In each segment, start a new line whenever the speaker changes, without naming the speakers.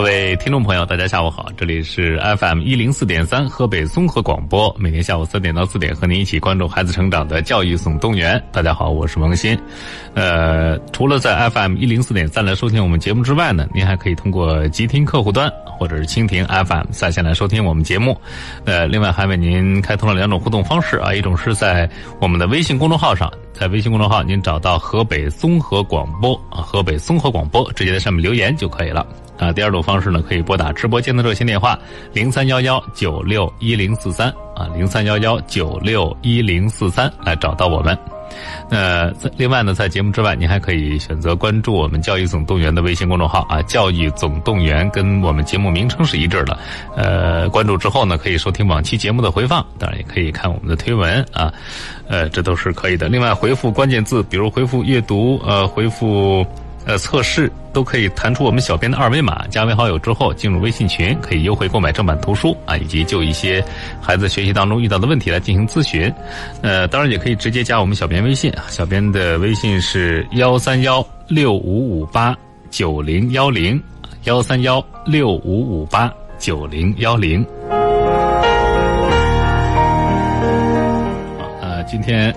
各位听众朋友，大家下午好，这里是 FM 一零四点三河北综合广播，每天下午三点到四点和您一起关注孩子成长的教育总动员。大家好，我是王鑫。呃，除了在 FM 一零四点三来收听我们节目之外呢，您还可以通过极听客户端或者是蜻蜓 FM 在线来收听我们节目。呃，另外还为您开通了两种互动方式啊，一种是在我们的微信公众号上，在微信公众号您找到河北综合广播啊，河北综合广播，直接在上面留言就可以了。啊，第二种方式呢，可以拨打直播间的热线电话零三幺幺九六一零四三啊，零三幺幺九六一零四三来找到我们。那另外呢，在节目之外，您还可以选择关注我们“教育总动员”的微信公众号啊，“教育总动员”跟我们节目名称是一致的。呃，关注之后呢，可以收听往期节目的回放，当然也可以看我们的推文啊，呃，这都是可以的。另外，回复关键字，比如回复阅读，呃，回复。呃，测试都可以弹出我们小编的二维码，加为好友之后进入微信群，可以优惠购买正版图书啊，以及就一些孩子学习当中遇到的问题来进行咨询。呃，当然也可以直接加我们小编微信啊，小编的微信是幺三幺六五五八九零幺零，幺三幺六五五八九零幺零。呃，今天。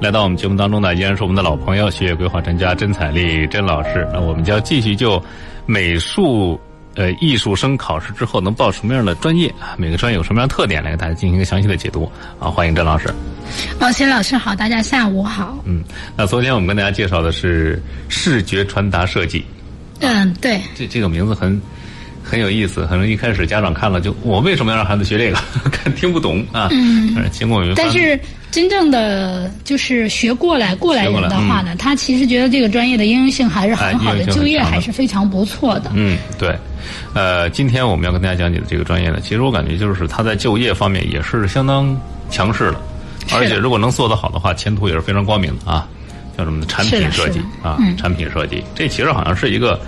来到我们节目当中呢，依然是我们的老朋友，学业规划专家甄彩丽甄老师。那我们将继续就美术呃艺术生考试之后能报什么样的专业啊？每个专业有什么样的特点，来给大家进行一个详细的解读啊！欢迎甄老师。
王鑫老师好，大家下午好。
嗯，那昨天我们跟大家介绍的是视觉传达设计。
嗯，对。
这这个名字很很有意思，可能一开始家长看了就我为什么要让孩子学这个？看听不懂啊。嗯。经过我们
但是。真正的就是学过来过来人的话呢，他其实觉得这个专业的应用性还是很好的，就业还是非常不错的。
嗯，对。呃，今天我们要跟大家讲解的这个专业呢，其实我感觉就是他在就业方面也是相当强势的，而且如果能做得好的话，前途也是非常光明的啊。叫什么产品设计啊？产品设计，这其实好像是一个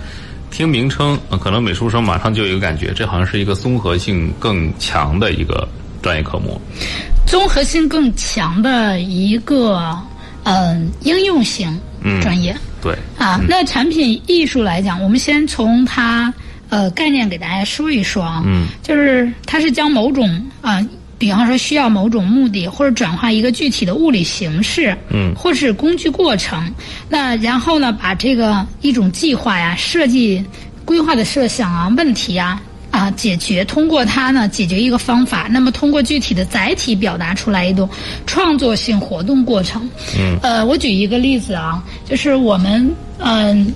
听名称，可能美术生马上就有一个感觉，这好像是一个综合性更强的一个专业科目。
综合性更强的一个嗯应用型专业，
对
啊，那产品艺术来讲，我们先从它呃概念给大家说一说啊，嗯，就是它是将某种啊，比方说需要某种目的或者转化一个具体的物理形式，嗯，或是工具过程，那然后呢，把这个一种计划呀、设计规划的设想啊、问题啊。啊，解决通过它呢，解决一个方法。那么通过具体的载体表达出来一种创作性活动过程。嗯。呃，我举一个例子啊，就是我们嗯，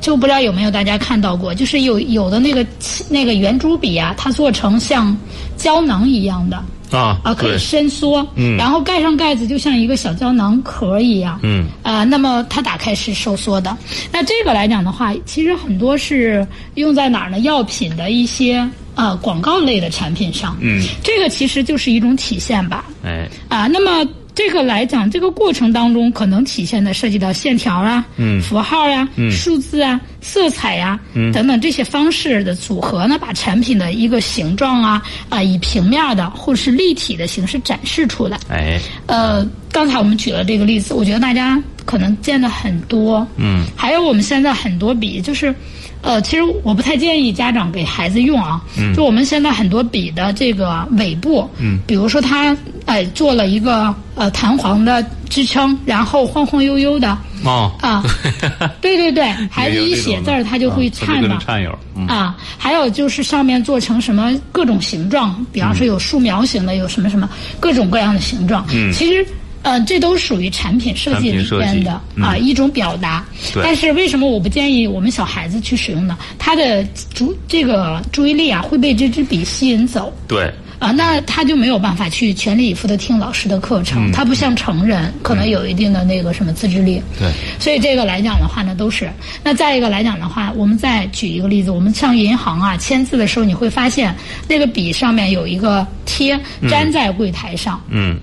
就不知道有没有大家看到过，就是有有的那个那个圆珠笔啊，它做成像胶囊一样的。
啊
啊，可以伸缩，
嗯，
然后盖上盖子，就像一个小胶囊壳一样，
嗯，
啊，那么它打开是收缩的。那这个来讲的话，其实很多是用在哪儿呢？药品的一些呃广告类的产品上，
嗯，
这个其实就是一种体现吧，
哎，
啊，那么。这个来讲，这个过程当中可能体现的涉及到线条啊、嗯。符号呀、嗯。数字啊、色彩呀嗯等等这些方式的组合呢，把产品的一个形状啊啊以平面的或者是立体的形式展示出来。
哎，
呃，刚才我们举了这个例子，我觉得大家可能见的很多。
嗯，
还有我们现在很多笔就是。呃，其实我不太建议家长给孩子用啊。嗯。就我们现在很多笔的这个尾部，
嗯，
比如说它哎做了一个呃弹簧的支撑，然后晃晃悠悠的。
哦。
啊。对对对，孩子一写字儿，他就会颤嘛。
颤悠。
啊，还有就是上面做成什么各种形状，比方说有树苗型的，有什么什么各种各样的形状。
嗯。
其实。呃，这都属于产品设计里边的啊一种表达，但是为什么我不建议我们小孩子去使用呢？他的注这个注意力啊会被这支笔吸引走。
对。
啊，那他就没有办法去全力以赴的听老师的课程，他不像成人可能有一定的那个什么自制力。
对。
所以这个来讲的话呢，都是。那再一个来讲的话，我们再举一个例子，我们上银行啊签字的时候，你会发现那个笔上面有一个贴粘在柜台上。
嗯。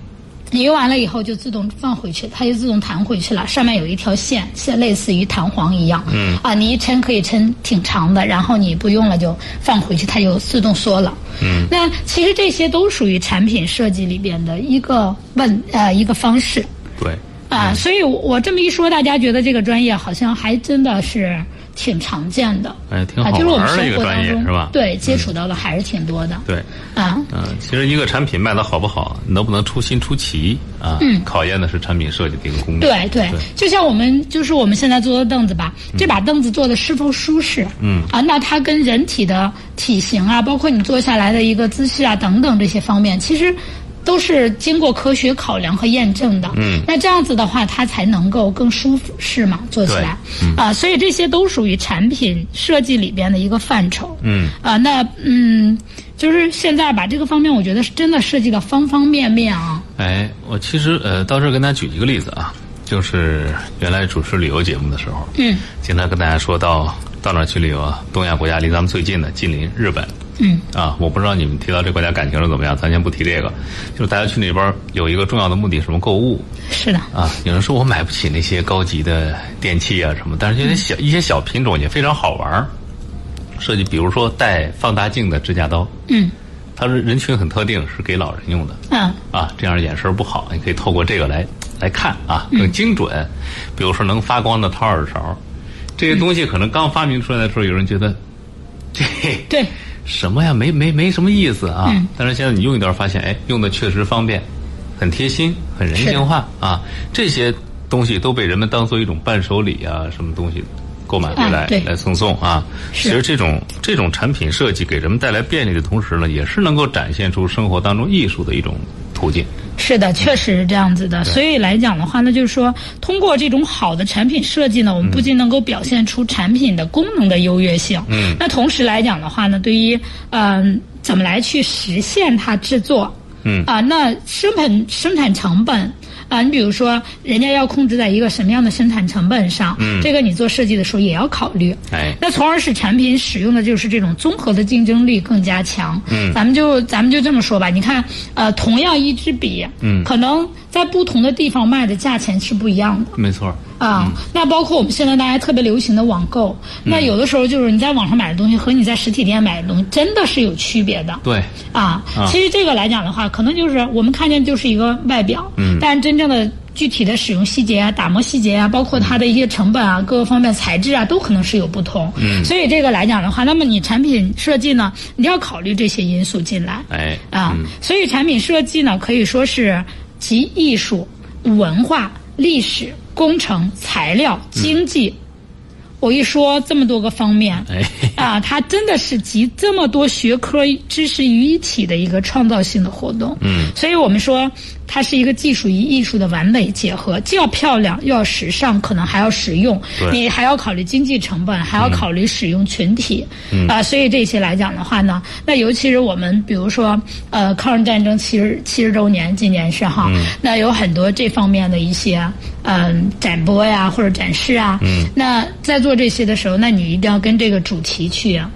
你用完了以后就自动放回去，它就自动弹回去了。上面有一条线，像类似于弹簧一样。
嗯。
啊，你一抻可以抻挺长的，然后你不用了就放回去，它就自动缩了。
嗯。
那其实这些都属于产品设计里边的一个问呃一个方式。
对。
啊，所以我这么一说，大家觉得这个专业好像还真的是挺常见的。
哎，挺好
啊，就是我们
玩儿的一个专业是吧？
对接触到的还是挺多的。
对，
啊，
嗯，其实一个产品卖的好不好，能不能出新出奇啊？
嗯
考验的是产品设计的一个功力。
对对
对，
就像我们就是我们现在坐的凳子吧，这把凳子坐的是否舒适？
嗯
啊，那它跟人体的体型啊，包括你坐下来的一个姿势啊等等这些方面，其实。都是经过科学考量和验证的，
嗯。
那这样子的话，它才能够更舒服适嘛，做起来，啊，所以这些都属于产品设计里边的一个范畴，
嗯。
啊，那嗯，就是现在把这个方面，我觉得是真的涉及到方方面面啊，
哎，我其实呃，到这儿跟大家举一个例子啊，就是原来主持旅游节目的时候，
嗯。
经常跟大家说到到哪儿去旅游啊？东亚国家离咱们最近的近邻日本
嗯
啊，我不知道你们提到这国家感情是怎么样，咱先不提这个，就是大家去那边有一个重要的目的，什么购物
是的，
啊。有人说我买不起那些高级的电器啊什么，但是这些小一些小品种也非常好玩儿。设计比如说带放大镜的指甲刀，
嗯
它是人群很特定，是给老人用的。
嗯
啊，这样眼神不好，你可以透过这个来来看啊，更精准。比如说能发光的掏耳勺，这些东西可能刚发明出来的时候，有人觉得这
对。
什么呀，没没没什么意思啊。
嗯
但是现在你用一段，发现哎，用的确实方便，很贴心，很人性化啊。这些东西都被人们当做一种伴手礼啊，什么东西。购买回来、
啊
来赠送啊，其实这种这种产品设计给人们带来便利的同时呢，也是能够展现出生活当中艺术的一种途径。
是的，确实是这样子的。所以来讲的话呢，就是说，通过这种好的产品设计呢，我们不仅能够表现出产品的功能的优越性，
嗯，
那同时来讲的话呢，对于嗯、怎么来去实现它制作，
嗯
啊、那生产生产成本。啊，你比如说，人家要控制在一个什么样的生产成本上，
嗯
这个你做设计的时候也要考虑。
哎，
那从而使产品使用的就是这种综合的竞争力更加强。
嗯
咱们就咱们就这么说吧，你看，呃，同样一支笔，
嗯
可能在不同的地方卖的价钱是不一样的。
没错儿。
啊，那包括我们现在大家特别流行的网购，那有的时候就是你在网上买的东西和你在实体店买的东西真的是有区别的。
对，
啊
啊，
其实这个来讲的话，可能就是我们看见就是一个外表，
嗯
但真正的具体的使用细节啊、打磨细节啊，包括它的一些成本啊、各个方面材质啊，都可能是有不同。
嗯
所以这个来讲的话，那么你产品设计呢，你要考虑这些因素进来。
哎，
啊，
嗯
所以产品设计呢，可以说是集艺术、文化、历史、工程、材料、经济。我一说这么多个方面，
哎，
啊，它真的是集这么多学科知识于一体的一个创造性的活动。
嗯，
所以我们说它是一个技术与艺术的完美结合，既要漂亮，又要时尚，可能还要实用。你还要考虑经济成本，还要考虑使用群体。
嗯
啊，所以这些来讲的话呢，那尤其是我们比如说呃，抗日战争七十七十周年，今年是哈，
嗯
那有很多这方面的一些嗯、展播呀或者展示啊。
嗯，
那在做这些的时候，那你一定要跟这个主题去啊、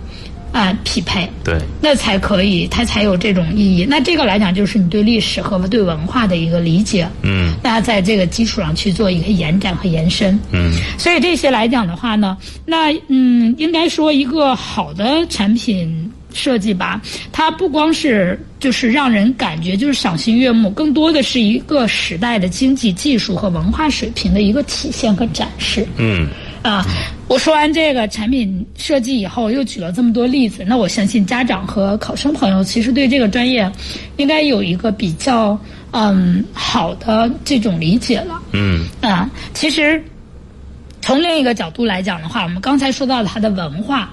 匹配。
对，
那才可以，它才有这种意义。那这个来讲，就是你对历史和对文化的一个理解。
嗯
大家在这个基础上去做一个延展和延伸。
嗯
所以这些来讲的话呢，那嗯，应该说一个好的产品设计吧，它不光是就是让人感觉就是赏心悦目，更多的是一个时代的经济技术和文化水平的一个体现和展示。
嗯，
啊，我说完这个产品设计以后，又举了这么多例子，那我相信家长和考生朋友其实对这个专业应该有一个比较嗯好的这种理解了。
嗯
啊，其实从另一个角度来讲的话，我们刚才说到它的文化，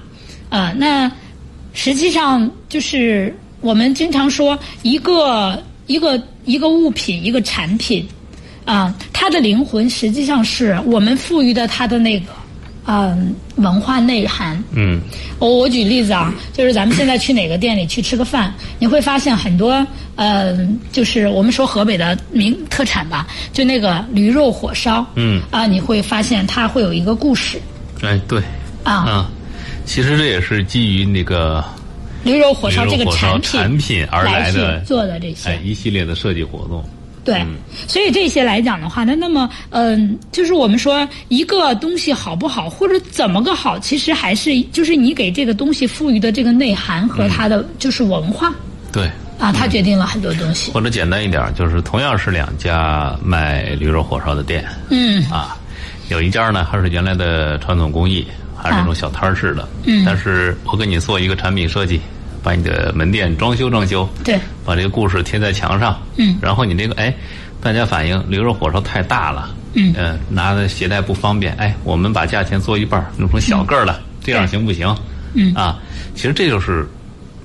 啊，那实际上就是我们经常说一个一个一个物品一个产品，啊，它的灵魂实际上是我们赋予的它的那个嗯文化内涵。
嗯
我我举例子啊，就是咱们现在去哪个店里去吃个饭，你会发现很多，呃，就是我们说河北的名特产吧，就那个驴肉火烧，
嗯
啊，你会发现它会有一个故事
哎，对，
啊，
啊，其实这也是基于那个
驴肉火烧这个产品
产品而来的
去做的这些，
哎一系列的设计活动。
对，所以这些来讲的话，那那么，嗯、就是我们说一个东西好不好，或者怎么个好，其实还是就是你给这个东西赋予的这个内涵和它的就是文化、
对，
啊，它决定了很多东西。
或者简单一点，就是同样是两家卖驴肉火烧的店。
嗯。
啊，有一家呢还是原来的传统工艺，还是那种小摊儿式的。
嗯。
但是我给你做一个产品设计，把你的门店装修装修，
对，
把这个故事贴在墙上。
嗯
然后你这个哎，大家反映驴肉火烧太大了。
嗯
呃，拿的携带不方便。哎，我们把价钱做一半，弄成小个儿的，这样行不行？
嗯
啊，其实这就是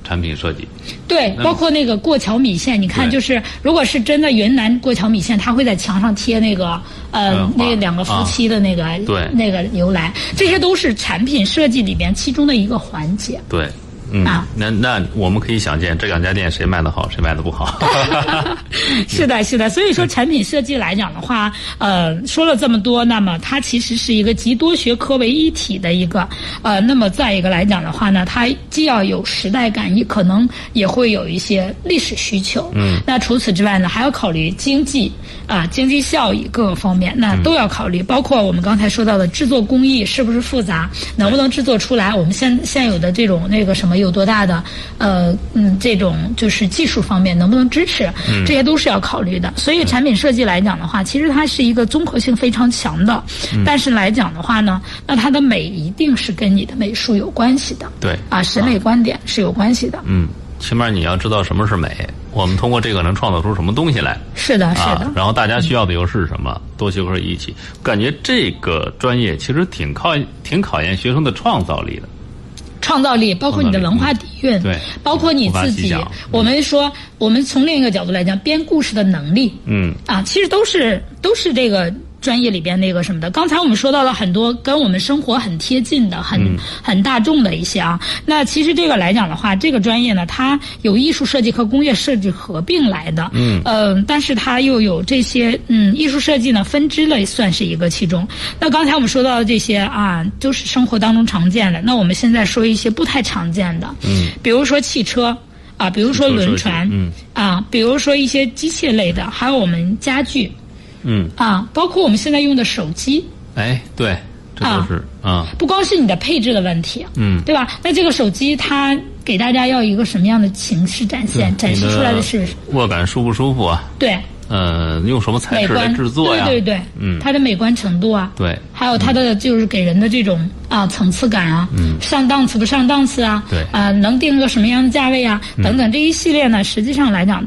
产品设计。
对，包括那个过桥米线，你看，就是如果是真的云南过桥米线，它会在墙上贴那个呃
嗯
那两个夫妻的那个、
对
那个由来，这些都是产品设计里边其中的一个环节。
对，嗯，
啊
那那我们可以想见，这两家店谁卖的好，谁卖的不好。
是的，是的。所以说，产品设计来讲的话，呃，说了这么多，那么它其实是一个集多学科为一体的一个，呃，那么再一个来讲的话呢，它既要有时代感，也可能也会有一些历史需求。
嗯。
那除此之外呢，还要考虑经济啊、经济效益各个方面，那都要考虑，包括我们刚才说到的制作工艺是不是复杂，能不能制作出来，我们现现有的这种那个什么有多大的呃嗯这种就是技术方面能不能支持，这些都是要考虑的。所以产品设计来讲的话，其实它是一个综合性非常强的，但是来讲的话呢，那它的美一定是跟你的美术有关系的，
对
啊，审美观点是有关系的。
嗯，起码你要知道什么是美，我们通过这个能创造出什么东西来。
是的，是的
啊，。然后大家需要的又是什么？多学科一起，感觉这个专业其实挺考挺考验学生的创造力的。
创造力，包括你的文化底蕴，
对
包括你自己。我们说，我们从另一个角度来讲，编故事的能力
嗯，
啊，其实都是都是这个专业里边那个什么的。刚才我们说到了很多跟我们生活很贴近的、很、
嗯
很大众的一些啊。那其实这个来讲的话，这个专业呢，它有艺术设计和工业设计合并来的。
嗯
呃，但是它又有这些嗯艺术设计呢分支类算是一个其中。那刚才我们说到的这些啊，都是生活当中常见的。那我们现在说一些不太常见的，
嗯，
比如说汽车。啊，比如说轮船，
嗯
啊，比如说一些机械类的，还有我们家具，
嗯，
啊，包括我们现在用的手机，
哎，对，这都是啊，
不光是你的配置的问题，
嗯，
对吧？那这个手机它给大家要一个什么样的形式展现？展示出来的是
握感舒不舒服啊？
对。
呃，用什么材质制作呀？
对对对，
嗯。
它的美观程度啊，
对。
还有它的就是给人的这种啊层次感啊，嗯，上档次不上档次啊，
对。
啊能定个什么样的价位啊，等等这一系列呢，实际上来讲，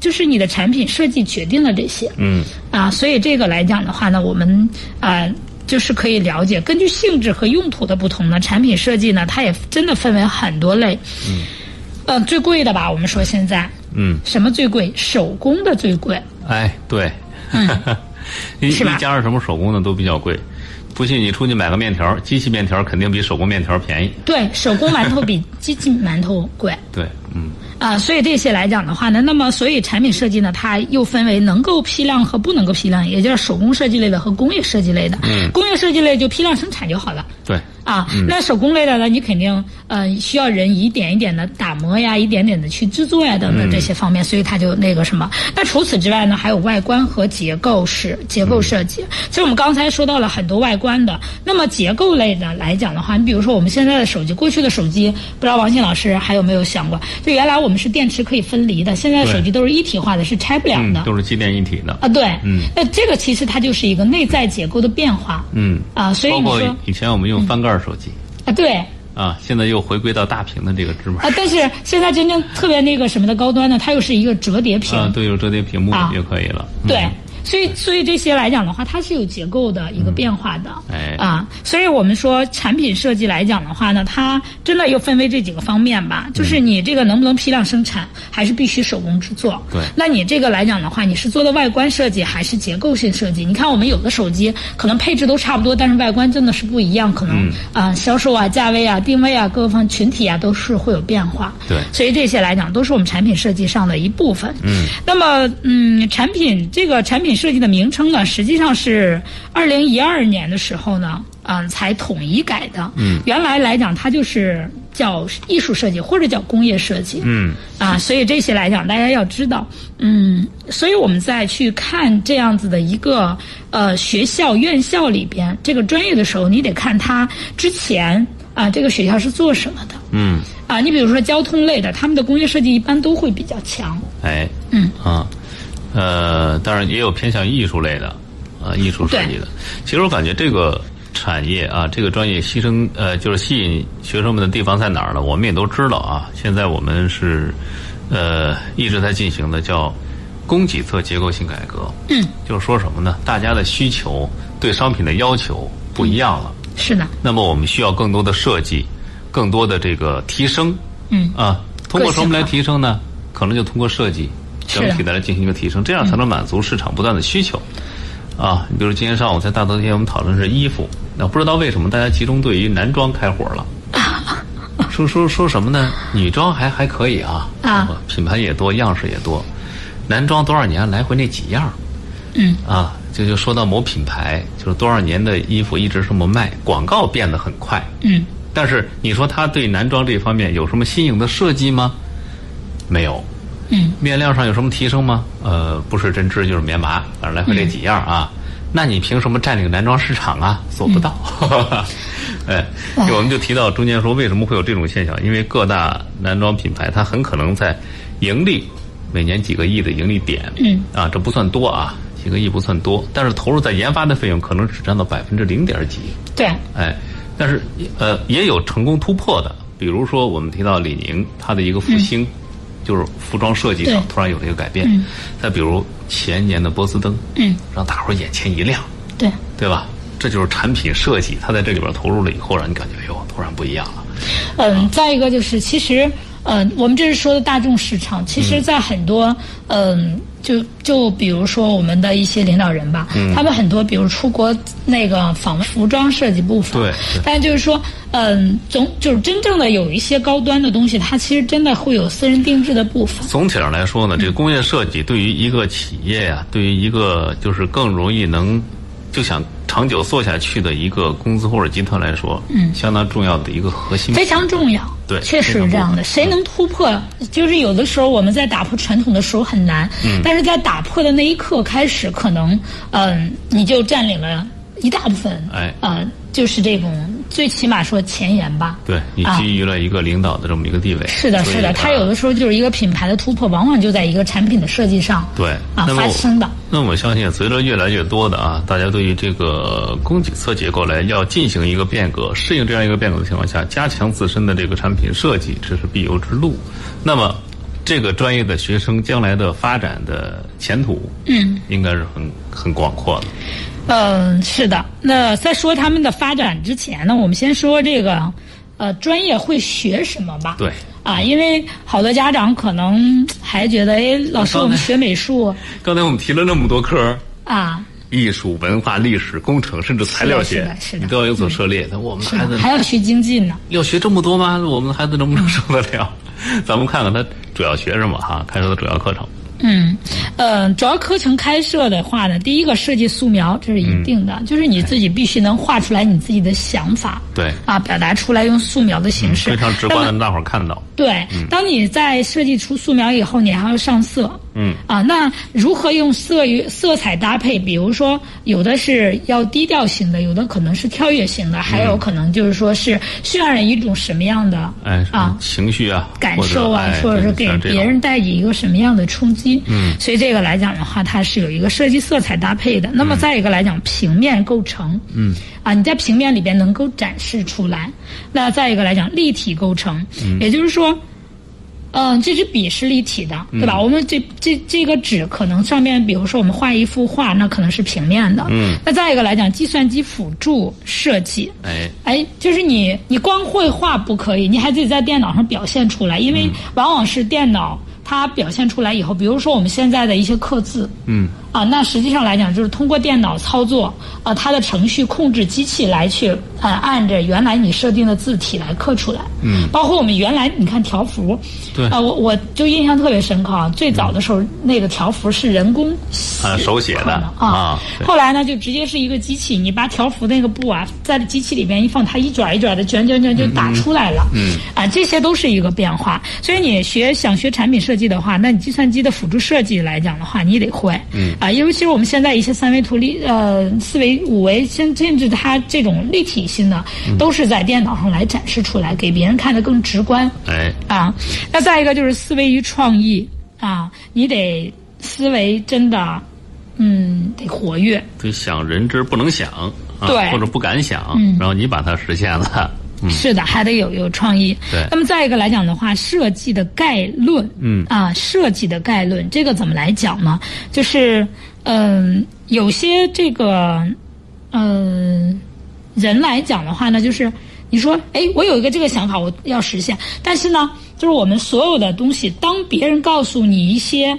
就是你的产品设计决定了这些，
嗯
啊，所以这个来讲的话呢，我们啊。就是可以了解，根据性质和用途的不同呢，产品设计呢，它也真的分为很多类。嗯，呃，最贵的吧，我们说现在
嗯，
什么最贵？手工的最贵。
哎，对，一
嗯是吧
一加上什么手工的都比较贵。不信你出去买个面条，机器面条肯定比手工面条便宜。
对，手工馒头比机器馒头贵。
对，嗯
啊，所以这些来讲的话呢，那么所以产品设计呢，它又分为能够批量和不能够批量，也就是手工设计类的和工业设计类的。
嗯
工业设计类就批量生产就好了。
对，
啊，那手工类的呢，你肯定呃需要人一点一点的打磨呀，一点点的去制作呀，等等这些方面，所以它就那个什么。那除此之外呢，还有外观和结构式结构设计。其实我们刚才说到了很多外观的，那么结构类的来讲的话，你比如说我们现在的手机，过去的手机，不知道王鑫老师还有没有想过，就原来我们是电池可以分离的，现在手机都是一体化的，是拆不了的。
嗯，都是机电一体的。
啊，对，
嗯，
那这个其实它就是一个内在结构的变化，
嗯，
啊，所以
包括
你说
以前我们用翻盖手机。
啊，对，
啊，现在又回归到大屏的这个芝麻。
啊，但是现在真正特别那个什么的高端呢，它又是一个折叠屏，
啊，对，有折叠屏幕
啊。
就可以了。嗯。
对，所以所以这些来讲的话，它是有结构的一个变化的。
哎
啊，所以我们说产品设计来讲的话呢，它真的又分为这几个方面吧，就是你这个能不能批量生产，还是必须手工制作。
对
那你这个来讲的话，你是做的外观设计还是结构性设计？你看我们有的手机可能配置都差不多，但是外观真的是不一样，可能
嗯
啊、销售啊、价位啊、定位啊各个方群体啊都是会有变化。
对
所以这些来讲都是我们产品设计上的一部分。
嗯，
那么嗯，产品这个产品设计的名称呢，实际上是二零一二年的时候呢，嗯、才统一改的。
嗯，
原来来讲它就是叫艺术设计或者叫工业设计。
嗯
啊，所以这些来讲，大家要知道，嗯，所以我们再去看这样子的一个呃学校院校里边这个专业的时候，你得看它之前啊这个学校是做什么的
嗯，
啊。你比如说交通类的，他们的工业设计一般都会比较强。
哎，
嗯
啊，呃，当然也有偏向艺术类的，啊，艺术设计的。其实我感觉这个产业啊，这个专业牺牲呃，就是吸引学生们的地方在哪儿呢？我们也都知道啊。现在我们是呃一直在进行的叫供给侧结构性改革。
嗯，
就是说什么呢？大家的需求对商品的要求不一样了。
是的。
那么我们需要更多的设计，更多的这个提升。
嗯。
啊，通过什么来提升呢？可能就通过设计整体的来进行一个提升，这样才能满足市场不断的需求。啊，你比如今天上午在大头贴，我们讨论是衣服，那不知道为什么大家集中对于男装开火了，说说说什么呢？女装还还可以啊，
啊，
品牌也多，样式也多，男装多少年来回那几样，
嗯，
啊，就就说到某品牌，就是多少年的衣服一直这么卖，广告变得很快，
嗯，
但是你说他对男装这方面有什么新颖的设计吗？没有。
嗯，
面料上有什么提升吗？呃，不是针织就是棉麻，反正来回这几样啊。那你凭什么占领男装市场啊？做不到。哎，我们就提到中间说为什么会有这种现象？因为各大男装品牌它很可能在盈利，每年几个亿的盈利点，
嗯，
啊，这不算多啊，几个亿不算多，但是投入在研发的费用可能只占到百分之零点几。
对，
哎，但是呃也有成功突破的，比如说我们提到李宁，它的一个复兴。就是服装设计上突然有了一个改变，再比如前年的波司登，
嗯，
让大伙儿眼前一亮，
对，
对吧？这就是产品设计，它在这里边投入了以后，让你感觉哎呦，突然不一样了。
嗯，再一个就是，其实，嗯，我们这是说的大众市场，其实，在很多，嗯。就就比如说我们的一些领导人吧，他们很多比如出国那个访问服装设计部分，
对，
但就是说，嗯，总就是真正的有一些高端的东西，它其实真的会有私人定制的部分。
总体上来说呢，这个工业设计对于一个企业呀，对于一个就是更容易能就想。长久做下去的一个公司或者集团来说，
嗯，
相当重要的一个核心，
非常重要，
对，
确实是这样的。谁能突破？就是有的时候我们在打破传统的时候很难，
嗯，
但是在打破的那一刻开始，可能，嗯，你就占领了一大部分，
哎，
呃，就是这种。最起码说前沿吧，
对你基于了一个领导的这么一个地位。
是的，是的，它有的时候就是一个品牌的突破，往往就在一个产品的设计上，
对
啊发生的。
那我相信，随着越来越多的啊，大家对于这个供给侧结构来要进行一个变革，适应这样一个变革的情况下，加强自身的这个产品设计，这是必由之路。那么，这个专业的学生将来的发展的前途，
嗯，
应该是很很广阔的。
嗯，是的。那在说他们的发展之前呢，我们先说这个，呃，专业会学什么吧？
对。
啊，因为好多家长可能还觉得，哎，老师，我们学美术。
刚才我们提了那么多科
啊，
艺术、文化、历史、工程，甚至材料学，
是的，
你都要有所涉猎。那我们孩子
还要学经济呢。
要学这么多吗？我们的孩子能不能受得了？咱们看看他主要学什么哈？开设的主要课程。
嗯，呃，主要课程开设的话呢，第一个设计素描，这是一定的，就是你自己必须能画出来你自己的想法，
对，
啊，表达出来用素描的形式，
非常直观的让大伙儿看到。
对，当你在设计出素描以后，你还要上色。
嗯
啊，那如何用色与色彩搭配？比如说，有的是要低调型的，有的可能是跳跃型的，还有可能就是说是渲染一种什么样的
哎
啊
情绪啊
感受啊，或者是给别人带以一个什么样的冲击？
嗯，
所以这个来讲的话，它是有一个设计色彩搭配的。那么再一个来讲，平面构成，
嗯
啊，你在平面里边能够展示出来。那再一个来讲，立体构成，嗯也就是说。嗯，这支笔是立体的，对吧？我们这这这个纸可能上面，比如说我们画一幅画，那可能是平面的。
嗯。
那再一个来讲，计算机辅助设计。
哎。
哎，就是你你光绘画不可以，你还得在电脑上表现出来，因为往往是电脑它表现出来以后，比如说我们现在的一些刻字。
嗯。
啊，那实际上来讲，就是通过电脑操作，啊，它的程序控制机器来去，呃，按着原来你设定的字体来刻出来。
嗯。
包括我们原来你看条幅。
对。
啊，我我就印象特别深刻啊！最早的时候，那个条幅是人工
啊手写的
啊。后来呢，就直接是一个机器，你把条幅那个布啊，在机器里边一放，它一卷一卷的卷卷卷就打出来了。
嗯。
啊，这些都是一个变化。所以你学想学产品设计的话，那你计算机的辅助设计来讲的话，你得会。
嗯。
啊，尤其是我们现在一些三维图立呃四维五维，甚甚至它这种立体性的，都是在电脑上来展示出来，给别人看的更直观。
哎。
啊，那再一个就是思维与创意啊，你得思维真的，嗯，得活跃。
得想人之不能想
对
或者不敢想，然后你把它实现了。
是的，还得有有创意。
对。
那么再一个来讲的话，设计的概论，
嗯
啊，设计的概论，这个怎么来讲呢？就是嗯，有些这个嗯人来讲的话呢，就是你说，哎，我有一个这个想法，我要实现，但是呢，就是我们所有的东西，当别人告诉你一些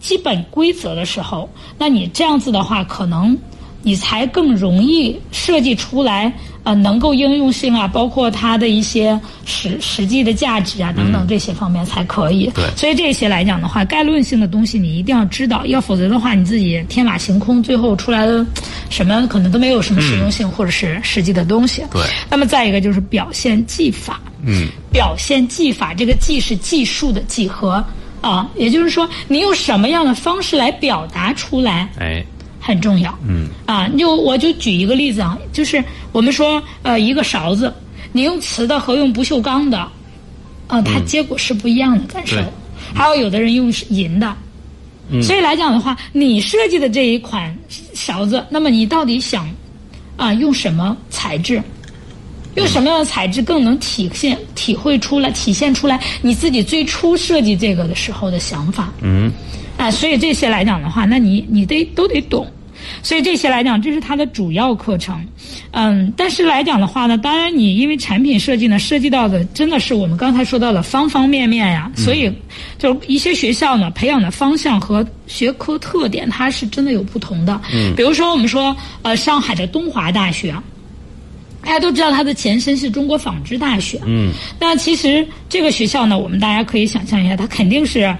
基本规则的时候，那你这样子的话，可能你才更容易设计出来。呃，能够应用性啊，包括它的一些实实际的价值啊等等这些方面才可以。
对，
所以这些来讲的话，概论性的东西你一定要知道，要否则的话你自己天马行空，最后出来的什么可能都没有什么实用性或者是实际的东西。
对。
那么再一个就是表现技法。
嗯。
表现技法，这个技是技术的技和啊，也就是说你用什么样的方式来表达出来。
哎。
很重要，
嗯，
啊，就我就举一个例子啊，就是我们说，呃，一个勺子，你用瓷的和用不锈钢的，啊，它结果是不一样的感受。还有有的人用银的，所以来讲的话，你设计的这一款勺子，那么你到底想啊用什么材质？用什么样的材质更能体现、体会出来、体现出来你自己最初设计这个的时候的想法？
嗯，
啊，所以这些来讲的话，那你你得都得懂。所以这些来讲，这是它的主要课程，嗯，但是来讲的话呢，当然你因为产品设计呢，涉及到的真的是我们刚才说到的方方面面呀，所以就一些学校呢，培养的方向和学科特点，它是真的有不同的。
嗯，
比如说我们说，呃，上海的东华大学，大家都知道它的前身是中国纺织大学。
嗯，
那其实这个学校呢，我们大家可以想象一下，它肯定是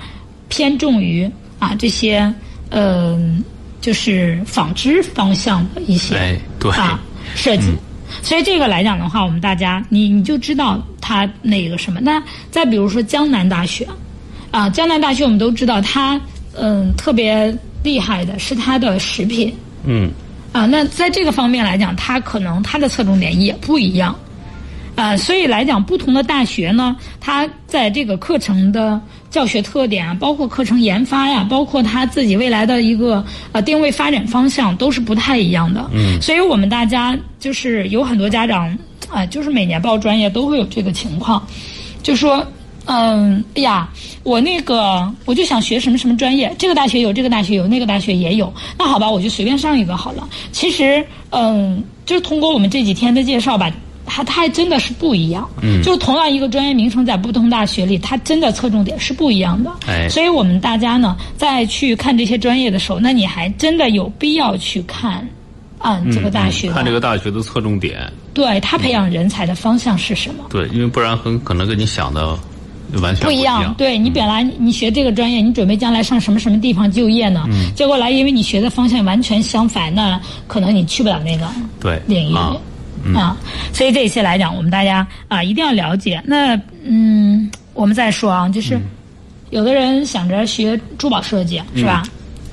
偏重于啊这些嗯。就是纺织方向的一些对啊设计，所以这个来讲的话，我们大家你你就知道它那个什么。那再比如说江南大学，啊，江南大学我们都知道它嗯特别厉害的是它的食品，
嗯，
啊，那在这个方面来讲，它可能它的侧重点也不一样。啊，所以来讲，不同的大学呢，它在这个课程的教学特点啊，包括课程研发呀，包括他自己未来的一个呃定位发展方向，都是不太一样的。
嗯，
所以我们大家就是有很多家长啊，就是每年报专业都会有这个情况，就说，嗯，哎呀，我那个我就想学什么什么专业，这个大学有，这个大学有，那个大学也有，那好吧，我就随便上一个好了。其实，嗯，就是通过我们这几天的介绍吧。它它还真的是不一样，
嗯，
就同样一个专业名称，在不同大学里，它真的侧重点是不一样的。
哎，
所以我们大家呢，在去看这些专业的时候，那你还真的有必要去看，啊，这个大学，
看这个大学的侧重点，
对他培养人才的方向是什么？
对，因为不然很可能跟你想的完全不
一
样。
对你本来你学这个专业，你准备将来上什么什么地方就业呢？
嗯，
结果来因为你学的方向完全相反，那可能你去不了那个
对
领域。啊，所以这些来讲，我们大家啊一定要了解。那嗯，我们再说啊，就是有的人想着学珠宝设计，是吧？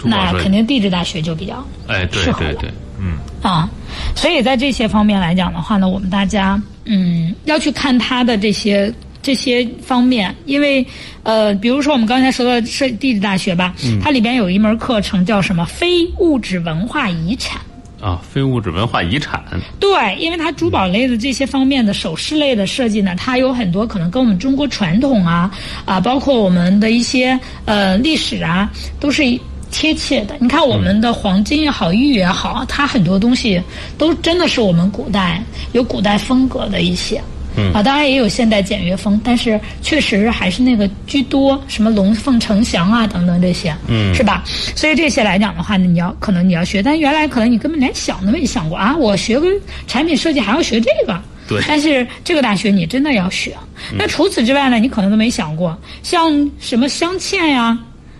那肯定地质大学就比较
哎，对对对，嗯
啊，所以在这些方面来讲的话呢，我们大家嗯要去看它的这些这些方面，因为呃，比如说我们刚才说的设地质大学吧，它里边有一门课程叫什么非物质文化遗产。
啊，非物质文化遗产。
对，因为它珠宝类的这些方面的首饰类的设计呢，它有很多可能跟我们中国传统啊啊，包括我们的一些呃历史啊，都是贴切的。你看我们的黄金也好，玉也好，它很多东西都真的是我们古代有古代风格的一些。
嗯
啊，当然也有现代简约风，但是确实还是那个居多，什么龙凤呈祥啊等等这些，
嗯，
是吧？所以这些来讲的话呢，你要可能你要学，但原来可能你根本连想都没想过啊，我学个产品设计还要学这个，
对。
但是这个大学你真的要学。那除此之外呢，你可能都没想过，像什么镶嵌呀，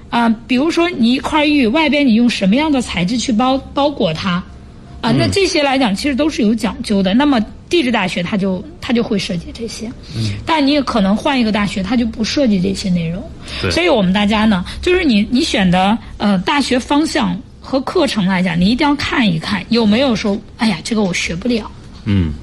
啊，比如说你一块玉外边你用什么样的材质去包包裹它，啊，那这些来讲其实都是有讲究的。那么。地质大学它就它就会涉及这些，
嗯，
但你也可能换一个大学，它就不涉及这些内容。
对，
所以我们大家呢，就是你你选的呃大学方向和课程来讲，你一定要看一看有没有说，哎呀，这个我学不了。
嗯，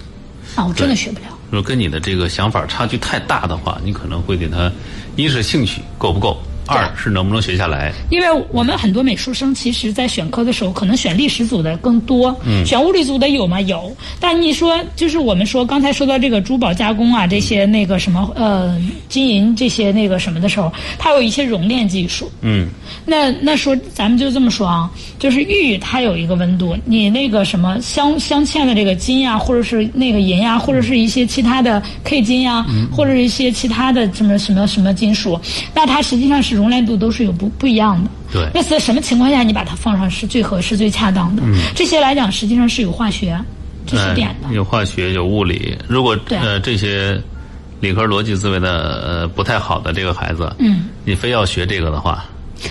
啊，我真的学不了。
如果跟你的这个想法差距太大的话，你可能会给他，一是兴趣够不够，二是能不能学下来。
因为我们很多美术生其实，在选科的时候，可能选历史组的更多，嗯，选物理组的有吗？有。但你说，就是我们说刚才说到这个珠宝加工啊，这些那个什么呃金银这些那个什么的时候，它有一些熔炼技术，
嗯。
那那说咱们就这么说啊，就是玉它有一个温度，你那个什么镶镶嵌的这个金呀，或者是那个银呀，或者是一些其他的 K 金呀，或者一些其他的什么什么什么金属，那它实际上是熔炼度都是有不不一样的。
对。
那在什么情况下你把它放上是最合适、最恰当的？这些来讲实际上是有化学知识点的。
有化学，有物理。如果呃这些理科逻辑思维的呃不太好的这个孩子，
嗯，
你非要学这个的话。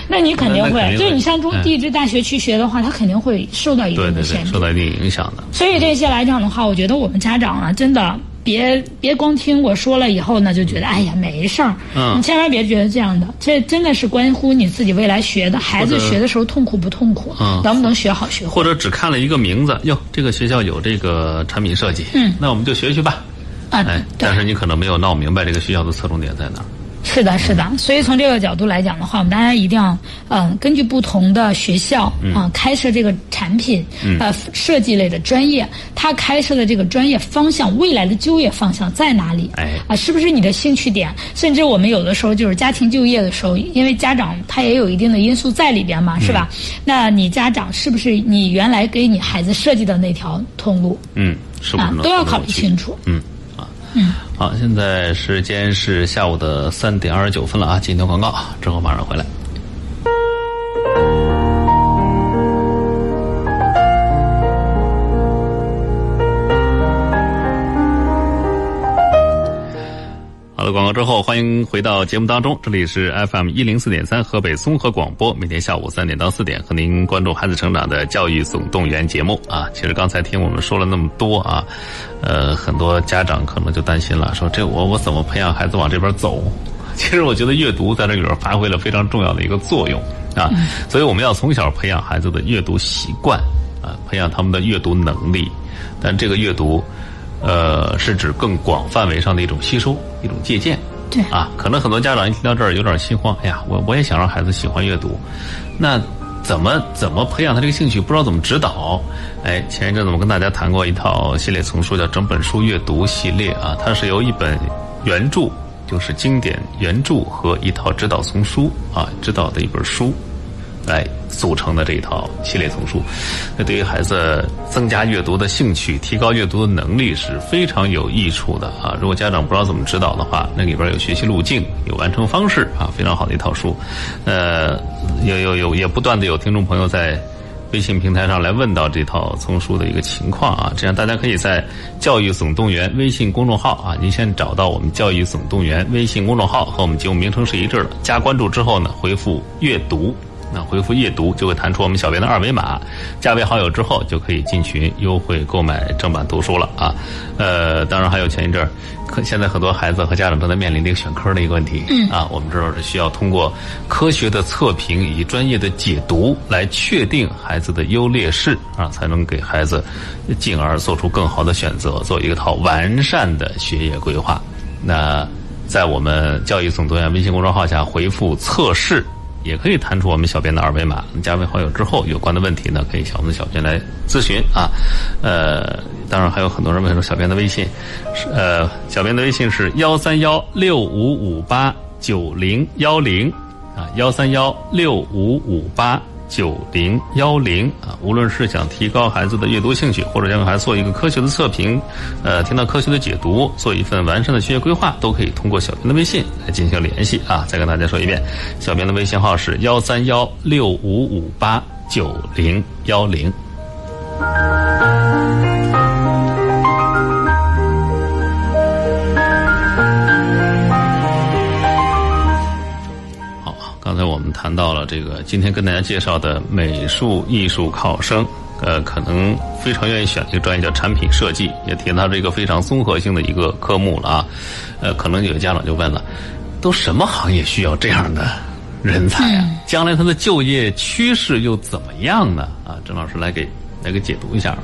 那你肯定
会，
就是你上中地质大学去学的话，他肯定会受到一定的限
制，受到一定影响的。
所以这些来讲的话，我觉得我们家长啊，真的别别光听我说了以后呢，就觉得哎呀没事儿，
嗯，
你千万别觉得这样的，这真的是关乎你自己未来学的，孩子学的时候痛苦不痛苦，
嗯，
能不能学好学会。
或者只看了一个名字，哟，这个学校有这个产品设计，
嗯，
那我们就学学吧，
啊，
哎，但是你可能没有闹明白这个学校的侧重点在哪儿。
是的，是的，所以从这个角度来讲的话，我们大家一定要，嗯，根据不同的学校啊开设这个产品，呃，设计类的专业，它开设的这个专业方向，未来的就业方向在哪里？
哎，
啊，是不是你的兴趣点？甚至我们有的时候就是家庭就业的时候，因为家长他也有一定的因素在里边嘛，是吧？那你家长是不是你原来给你孩子设计的那条通路？
嗯，是不是
都要考虑清楚？
嗯。好，现在时间是下午的三点二十九分了啊，进一段广告之后马上回来。广告之后，欢迎回到节目当中。这里是 FM 一零四点三河北综合广播，每天下午三点到四点和您关注孩子成长的教育总动员节目啊。其实刚才听我们说了那么多啊，呃，很多家长可能就担心了，说这我我怎么培养孩子往这边走？其实我觉得阅读在这里边发挥了非常重要的一个作用啊，所以我们要从小培养孩子的阅读习惯啊，培养他们的阅读能力。但这个阅读。呃，是指更广范围上的一种吸收、一种借鉴。
对
啊，可能很多家长一听到这儿有点心慌。哎呀，我我也想让孩子喜欢阅读，那怎么怎么培养他这个兴趣？不知道怎么指导。哎，前一阵子我跟大家谈过一套系列丛书，叫《整本书阅读系列》啊，它是由一本原著，就是经典原著和一套指导丛书啊，指导的一本书。来组成的这一套系列丛书，那对于孩子增加阅读的兴趣、提高阅读的能力是非常有益处的啊！如果家长不知道怎么指导的话，那里边有学习路径、有完成方式啊，非常好的一套书。呃，有有有，也不断的有听众朋友在微信平台上来问到这套丛书的一个情况啊，这样大家可以在“教育总动员”微信公众号啊，您先找到我们“教育总动员”微信公众号和我们节目名称是一致的，加关注之后呢，回复“阅读”。那回复阅读就会弹出我们小编的二维码，加为好友之后就可以进群优惠购买正版图书了啊！呃，当然还有前一阵儿，现在很多孩子和家长正在面临这个选科的一个问题啊。我们知道是需要通过科学的测评以及专业的解读来确定孩子的优劣势啊，才能给孩子进而做出更好的选择，做一个套完善的学业规划。那在我们教育总动员微信公众号下回复测试。也可以弹出我们小编的二维码，加为好友之后，有关的问题呢，可以向我们小编来咨询啊。呃，当然还有很多人问说，小编的微信是呃，小编的微信是幺三幺六五五八九零幺零啊，幺三幺六五五八。九零幺零啊，无论是想提高孩子的阅读兴趣，或者想给孩子做一个科学的测评，呃，听到科学的解读，做一份完善的学业规划，都可以通过小编的微信来进行联系啊。再跟大家说一遍，小编的微信号是幺三幺六五五八九零幺零。谈到了这个，今天跟大家介绍的美术艺术考生，呃，可能非常愿意选的一个专业叫产品设计，也提到这个非常综合性的一个科目了啊。呃，可能有的家长就问了，都什么行业需要这样的人才啊？将来他的就业趋势又怎么样呢？啊，郑老师来给来给解读一下。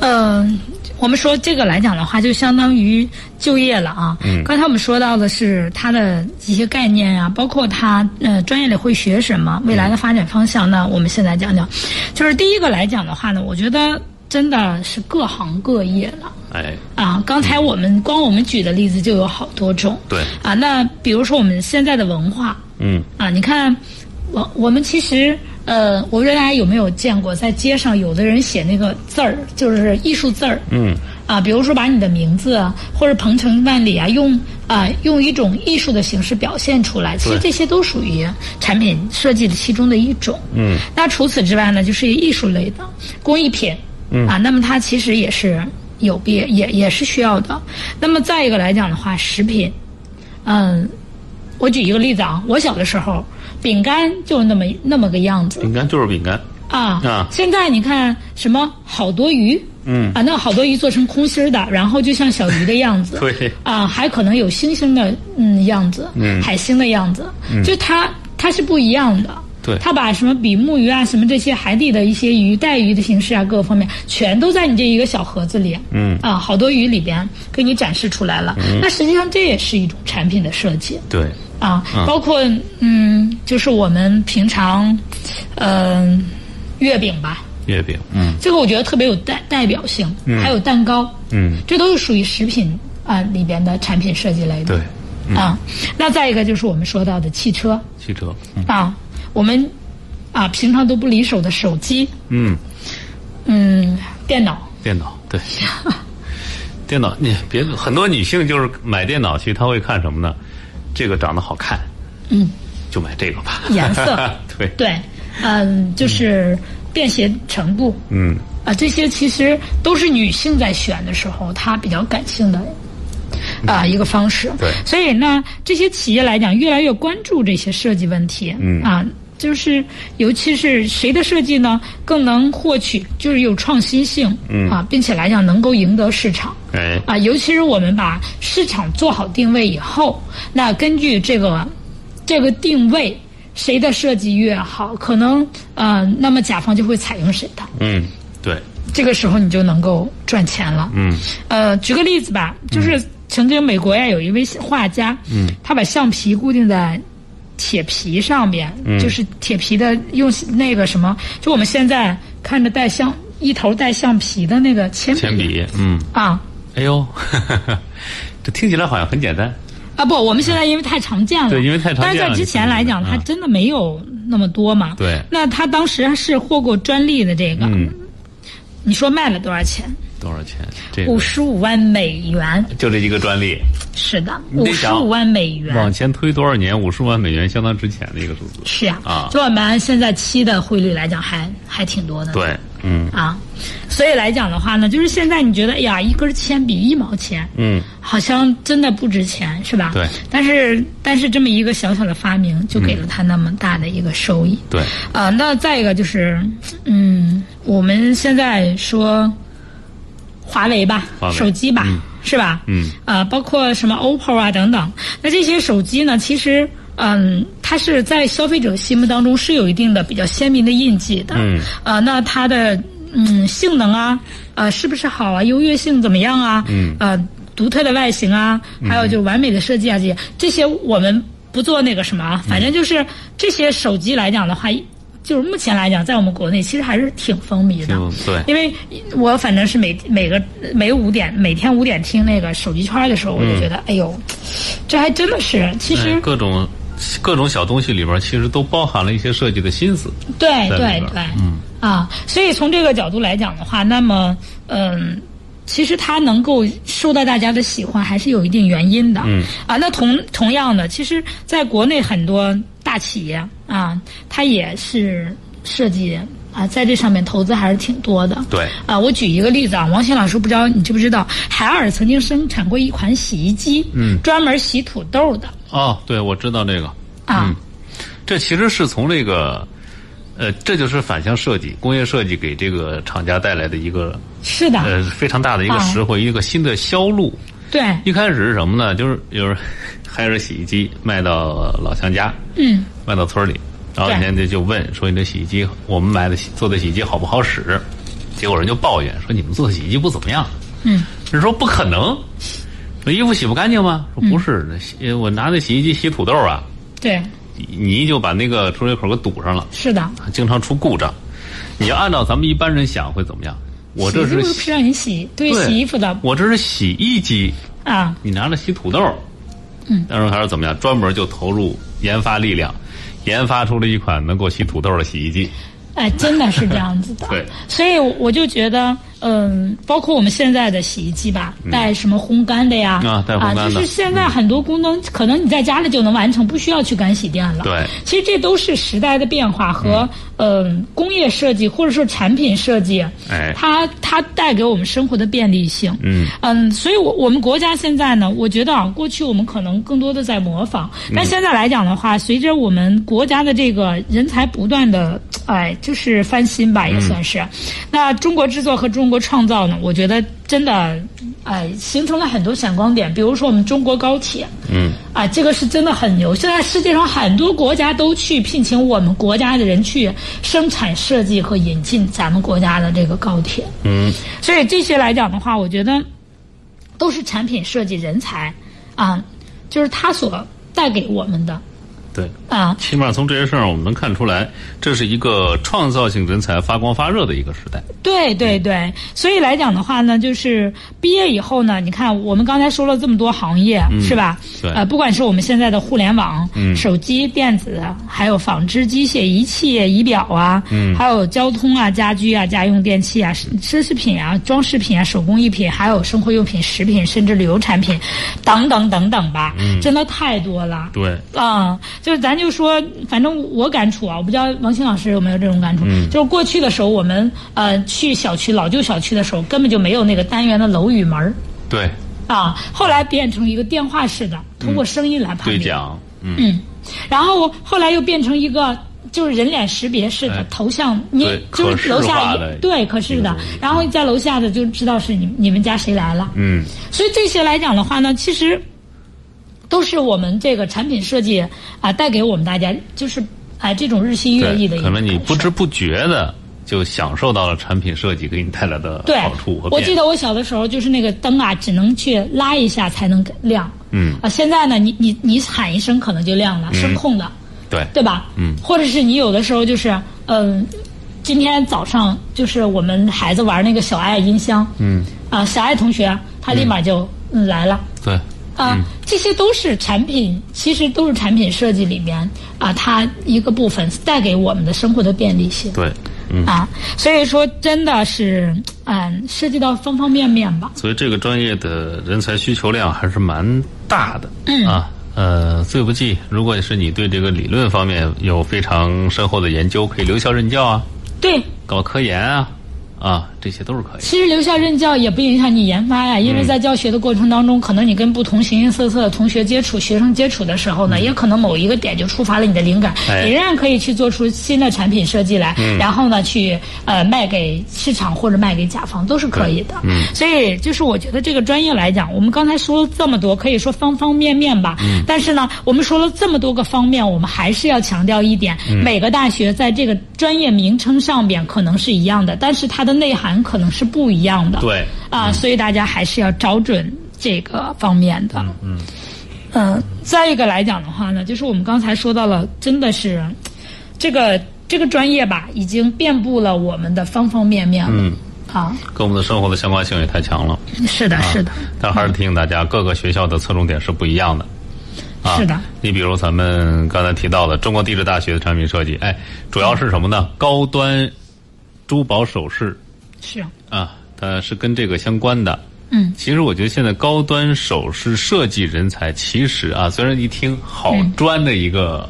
嗯。我们说这个来讲的话，就相当于就业了啊。
嗯。
刚才我们说到的是它的一些概念啊、包括它呃专业里会学什么，未来的发展方向。那我们现在讲讲，就是第一个来讲的话呢，我觉得真的是各行各业了。
哎，
啊，刚才我们光我们举的例子就有好多种。
对。
啊，那比如说我们现在的文化，
嗯，
啊，你看，我我们其实呃，我不知道大家有没有见过，在街上有的人写那个字儿，就是艺术字儿。
嗯。
啊，比如说把你的名字啊，或者鹏程万里啊，用啊用一种艺术的形式表现出来，其实这些都属于产品设计的其中的一种。
嗯。
那除此之外呢，就是艺术类的工艺品。
嗯。
啊，那么它其实也是有必也也是需要的。那么再一个来讲的话，食品，嗯，我举一个例子啊，我小的时候，饼干就是那么那么个样子。
饼干就是饼干。
啊
啊！
现在你看什么好多鱼，
嗯。
啊，那好多鱼做成空心儿的，然后就像小鱼的样子，
对，
啊，还可能有星星的嗯样子，
嗯，
海星的样子，
嗯，
就它它是不一样的，
对，
它把什么比目鱼啊，什么这些海底的一些鱼、带鱼的形式啊，各个方面全都在你这一个小盒子里，
嗯，
啊，好多鱼里边给你展示出来了，
嗯，
那实际上这也是一种产品的设计，
对，
啊，包括嗯，就是我们平常，嗯。月饼吧，
月饼，嗯，
这个我觉得特别有代代表性，
嗯，
还有蛋糕，
嗯，
这都是属于食品啊里边的产品设计类的，
对，嗯、
啊，那再一个就是我们说到的汽车，
汽车，
嗯、啊，我们啊平常都不离手的手机，
嗯，
嗯，电脑，
电脑，对，电脑，你别很多女性就是买电脑去，她会看什么呢？这个长得好看，
嗯，
就买这个吧，
颜色，
对。
对。嗯，就是便携程度，
嗯，
啊，这些其实都是女性在选的时候她比较感性的啊一个方式。
对，
所以呢，这些企业来讲越来越关注这些设计问题，
嗯。
啊，就是尤其是谁的设计呢更能获取，就是有创新性，
嗯
啊，并且来讲能够赢得市场，
哎，
啊，尤其是我们把市场做好定位以后，那根据这个这个定位。谁的设计越好，可能呃，那么甲方就会采用谁的。
嗯，对。
这个时候你就能够赚钱了。
嗯。
呃，举个例子吧，就是曾经美国呀有一位画家，
嗯，
他把橡皮固定在铁皮上面，
嗯，
就是铁皮的用那个什么，就我们现在看着带橡一头带橡皮的那个铅笔。
铅笔，嗯。
啊。
哎呦，这听起来好像很简单。
啊不，我们现在因为太常见了，
对，因为太常见
了。但是在之前来讲，它真的没有那么多嘛。
对。
那他当时是获过专利的这个，
嗯，
你说卖了多少钱？
多少钱？这
五十五万美元。
就这一个专利。
是的，五十五万美元。
往前推多少年？五十五万美元相当值钱的一个数字。
是呀。
啊。
就我们按现在七的汇率来讲，还还挺多的。
对，嗯。
啊，所以来讲的话呢，就是现在你觉得，哎呀，一根铅笔一毛钱，
嗯，
好像真的不值钱，是吧？
对。
但是，但是这么一个小小的发明，就给了他那么大的一个收益。
对。
啊，那再一个就是，嗯，我们现在说。华为吧，手机吧，
嗯、
是吧？
嗯。
啊，包括什么 OPPO 啊等等，那这些手机呢，其实，嗯，它是在消费者心目当中是有一定的比较鲜明的印记的。
嗯。
呃，那它的嗯性能啊，呃，是不是好啊？优越性怎么样啊？
嗯。
呃，独特的外形啊，还有就完美的设计啊，这些这些我们不做那个什么啊，反正就是这些手机来讲的话。就是目前来讲，在我们国内其实还是挺风靡的，
对，
因为我反正是每每个每五点每天五点听那个手机圈的时候，我就觉得，哎呦，这还真的是，其实
各种各种小东西里边，其实都包含了一些设计的心思。
对对对，
嗯
啊，所以从这个角度来讲的话，那么嗯，其实它能够受到大家的喜欢，还是有一定原因的。
嗯
啊，那同同样的，其实在国内很多。大企业啊，它也是设计啊，在这上面投资还是挺多的。
对
啊，我举一个例子啊，王鑫老师不知道你知不知道，海尔曾经生产过一款洗衣机，
嗯，
专门洗土豆的。
哦，对，我知道这个
啊、
嗯，这其实是从这个，呃，这就是反向设计、工业设计给这个厂家带来的一个
是的，
呃，非常大的一个实惠，
啊、
一个新的销路。
对，
一开始是什么呢？就是就是海尔洗衣机卖到老乡家，
嗯，
卖到村里，然后人家就问说：“你这洗衣机，我们买的做的洗衣机好不好使？”结果人就抱怨说：“你们做的洗衣机不怎么样。”
嗯，
人说不可能，那衣服洗不干净吗？说不是，洗我拿那洗衣机洗土豆啊，
对，
泥就把那个出水口给堵上了，
是的。
经常出故障。你要按照咱们一般人想会怎么样？我这是
不是让你洗，对，
对
洗衣服的
我这是洗衣机，
啊，
你拿着洗土豆，
嗯，
当时还是怎么样？专门就投入研发力量，研发出了一款能够洗土豆的洗衣机。
哎，真的是这样子的。
对，
所以我就觉得，嗯，包括我们现在的洗衣机吧，带什么烘干的呀，
啊带烘干的
就是现在很多功能，可能你在家里就能完成，不需要去干洗店了。
对
其实这都是时代的变化和嗯工业设计或者说产品设计，
哎。
它它带给我们生活的便利性。
嗯。
嗯，所以我，我们国家现在呢，我觉得啊，过去我们可能更多的在模仿，但现在来讲的话，随着我们国家的这个人才不断的，哎，就是翻新吧，也算是。那中国制作和中国创造呢，我觉得真的，哎，形成了很多闪光点，比如说我们中国高铁，
嗯，
啊，这个是真的很牛。现在世界上很多国家都去聘请我们国家的人去生产设计和引进咱们国家的这个高铁。
嗯，
所以这些来讲的话，我觉得都是产品设计人才啊，就是他所带给我们的
对。
啊。
起码从这些事儿上，我们能看出来，这是一个创造性人才发光发热的一个时代。
对对对，所以来讲的话呢，就是毕业以后呢，你看我们刚才说了这么多行业，是吧？
对
呃，不管是我们现在的互联网、
嗯
手机、电子，还有纺织、机械、仪器、仪表啊，
嗯
还有交通啊、家居啊、家用电器啊、奢侈品啊、装饰品啊、手工艺品，还有生活用品、食品，甚至旅游产品，等等等等吧，嗯真的太多了。
对，
啊、就是咱就说，反正我感触啊，我不知道王鑫老师有没有这种感触。就是过去的时候，我们呃去小区老旧小区的时候，根本就没有那个单元的楼宇门儿
对，
啊，后来变成一个电话式的，通过声音来判别。
对讲，嗯，
嗯，然后后来又变成一个。就是人脸识别式的
哎
头像，你就是楼下一对可是的，然后在楼下的就知道是你你们家谁来了。
嗯，
所以这些来讲的话呢，其实都是我们这个产品设计啊带给我们大家，就是哎这种日新月异的，一
可能你不知不觉的就享受到了产品设计给你带来的好处和，
我。记得我小的时候就是那个灯啊，只能去拉一下才能亮。
嗯
啊，现在呢，你你你喊一声可能就亮了，声控的，
对，
对吧？
嗯
或者是你有的时候就是嗯。今天早上就是我们孩子玩那个小爱音箱，
嗯，
啊，小爱同学他立马就嗯来了，
对，
啊，这些都是产品，其实都是产品设计里面啊，它一个部分带给我们的生活的便利性
对，嗯。
啊，所以说真的是嗯，涉及到方方面面吧。
所以这个专业的人才需求量还是蛮大的。
嗯
啊，呃，最不济，如果是你对这个理论方面有非常深厚的研究，可以留校任教啊，
对，
搞科研啊，啊，这些都是可以。
其实留校任教也不影响你研发呀，因为在教学的过程当中，可能你跟不同形形色色的同学接触、学生接触的时候呢，也可能某一个点就触发了你的灵感，
哎
你仍然可以去做出新的产品设计来，然后呢，去呃卖给市场或者卖给甲方都是可以的。
嗯
所以就是我觉得这个专业来讲，我们刚才说了这么多，可以说方方面面吧。嗯但是呢，我们说了这么多个方面，我们还是要强调一点，每个大学在这个专业名称上边可能是一样的，但是它的内涵可能是不一样的。
对，
啊，所以大家还是要找准这个方面的。
嗯
嗯，再一个来讲的话呢，就是我们刚才说到了，真的是这个这个专业吧，已经遍布了我们的方方面面了。
嗯，
啊，
跟我们的生活的相关性也太强了。
是的，是的，
但还是提醒大家，各个学校的侧重点是不一样的。啊，
是的。
你比如咱们刚才提到的中国地质大学的产品设计，哎，主要是什么呢？高端珠宝首饰
是，
啊，它是跟这个相关的。
嗯，
其实我觉得现在高端首饰设计人才，其实啊，虽然一听好专的一个